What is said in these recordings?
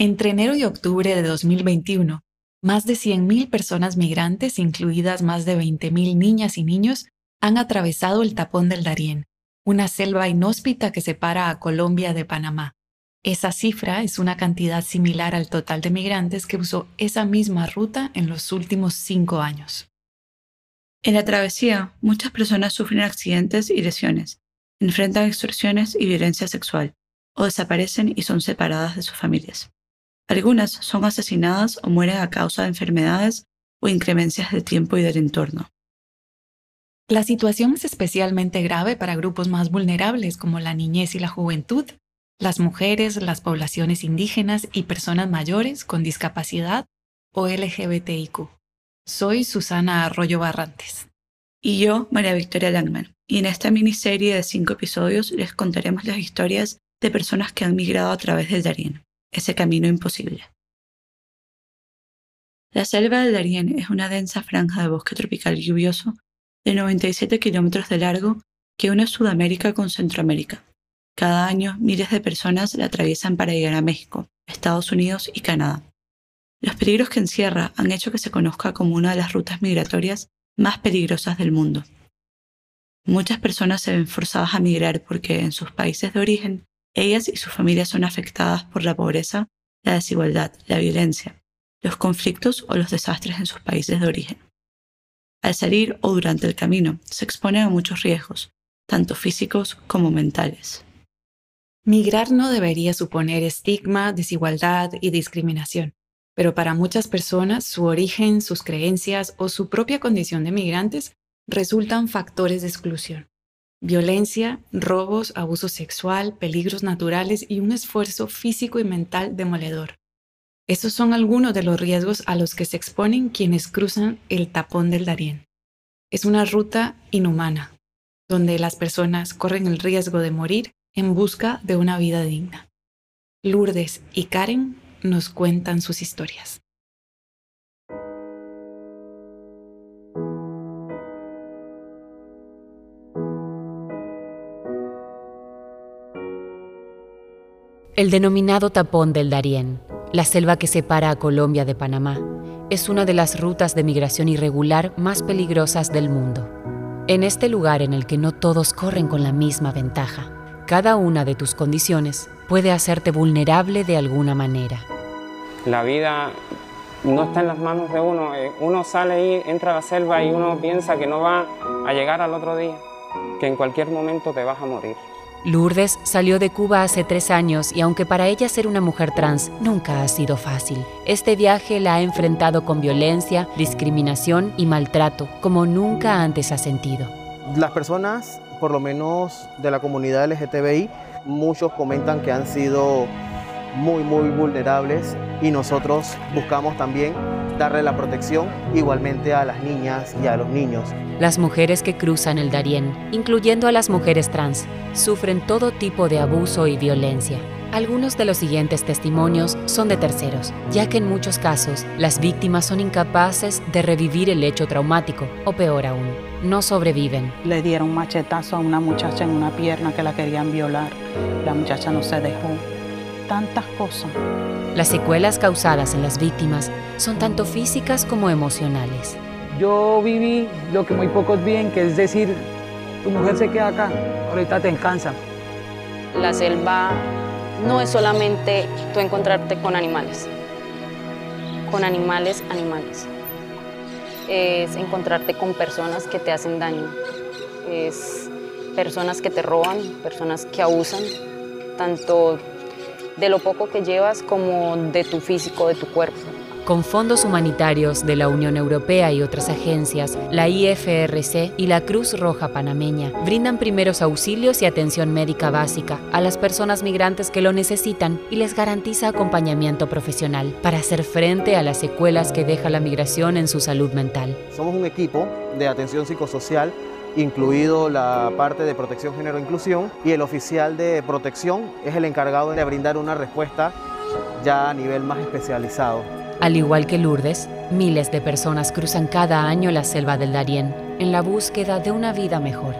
Entre enero y octubre de 2021, más de 100.000 personas migrantes, incluidas más de 20.000 niñas y niños, han atravesado el tapón del Darién, una selva inhóspita que separa a Colombia de Panamá. Esa cifra es una cantidad similar al total de migrantes que usó esa misma ruta en los últimos cinco años. En la travesía, muchas personas sufren accidentes y lesiones, enfrentan extorsiones y violencia sexual, o desaparecen y son separadas de sus familias. Algunas son asesinadas o mueren a causa de enfermedades o incremencias del tiempo y del entorno. La situación es especialmente grave para grupos más vulnerables como la niñez y la juventud, las mujeres, las poblaciones indígenas y personas mayores con discapacidad o LGBTIQ. Soy Susana Arroyo Barrantes. Y yo, María Victoria Langman. Y en esta miniserie de cinco episodios les contaremos las historias de personas que han migrado a través del Darién, ese camino imposible. La selva del Darién es una densa franja de bosque tropical lluvioso de 97 kilómetros de largo que une Sudamérica con Centroamérica. Cada año miles de personas la atraviesan para llegar a México, Estados Unidos y Canadá. Los peligros que encierra han hecho que se conozca como una de las rutas migratorias más peligrosas del mundo. Muchas personas se ven forzadas a migrar porque en sus países de origen ellas y sus familias son afectadas por la pobreza, la desigualdad, la violencia, los conflictos o los desastres en sus países de origen. Al salir o durante el camino se exponen a muchos riesgos, tanto físicos como mentales. Migrar no debería suponer estigma, desigualdad y discriminación, pero para muchas personas su origen, sus creencias o su propia condición de migrantes resultan factores de exclusión. Violencia, robos, abuso sexual, peligros naturales y un esfuerzo físico y mental demoledor. Estos son algunos de los riesgos a los que se exponen quienes cruzan el tapón del Darién. Es una ruta inhumana, donde las personas corren el riesgo de morir en busca de una vida digna. Lourdes y Karen nos cuentan sus historias. El denominado tapón del Darién, la selva que separa a Colombia de Panamá, es una de las rutas de migración irregular más peligrosas del mundo. En este lugar en el que no todos corren con la misma ventaja, cada una de tus condiciones puede hacerte vulnerable de alguna manera. La vida no está en las manos de uno. Eh, uno sale y entra a la selva y uno piensa que no va a llegar al otro día, que en cualquier momento te vas a morir. Lourdes salió de Cuba hace tres años y aunque para ella ser una mujer trans nunca ha sido fácil, este viaje la ha enfrentado con violencia, discriminación y maltrato como nunca antes ha sentido. Las personas por lo menos de la comunidad LGTBI, muchos comentan que han sido muy, muy vulnerables y nosotros buscamos también darle la protección igualmente a las niñas y a los niños. Las mujeres que cruzan el Darién, incluyendo a las mujeres trans, sufren todo tipo de abuso y violencia. Algunos de los siguientes testimonios son de terceros, ya que en muchos casos las víctimas son incapaces de revivir el hecho traumático, o peor aún, no sobreviven. Le dieron machetazo a una muchacha en una pierna que la querían violar. La muchacha no se dejó. Tantas cosas. Las secuelas causadas en las víctimas son tanto físicas como emocionales. Yo viví lo que muy pocos viven, que es decir, tu mujer se queda acá, ahorita te encansa. La selva no es solamente tú encontrarte con animales, con animales, animales. Es encontrarte con personas que te hacen daño, es personas que te roban, personas que abusan, tanto de lo poco que llevas como de tu físico, de tu cuerpo. Con fondos humanitarios de la Unión Europea y otras agencias, la IFRC y la Cruz Roja Panameña brindan primeros auxilios y atención médica básica a las personas migrantes que lo necesitan y les garantiza acompañamiento profesional para hacer frente a las secuelas que deja la migración en su salud mental. Somos un equipo de atención psicosocial incluido la parte de protección género inclusión y el oficial de protección es el encargado de brindar una respuesta ya a nivel más especializado. Al igual que Lourdes, miles de personas cruzan cada año la selva del Darién en la búsqueda de una vida mejor.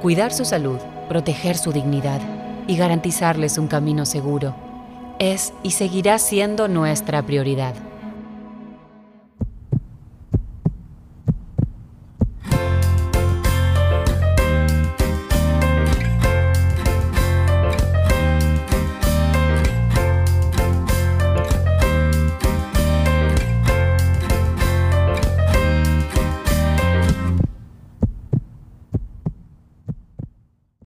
Cuidar su salud, proteger su dignidad y garantizarles un camino seguro es y seguirá siendo nuestra prioridad.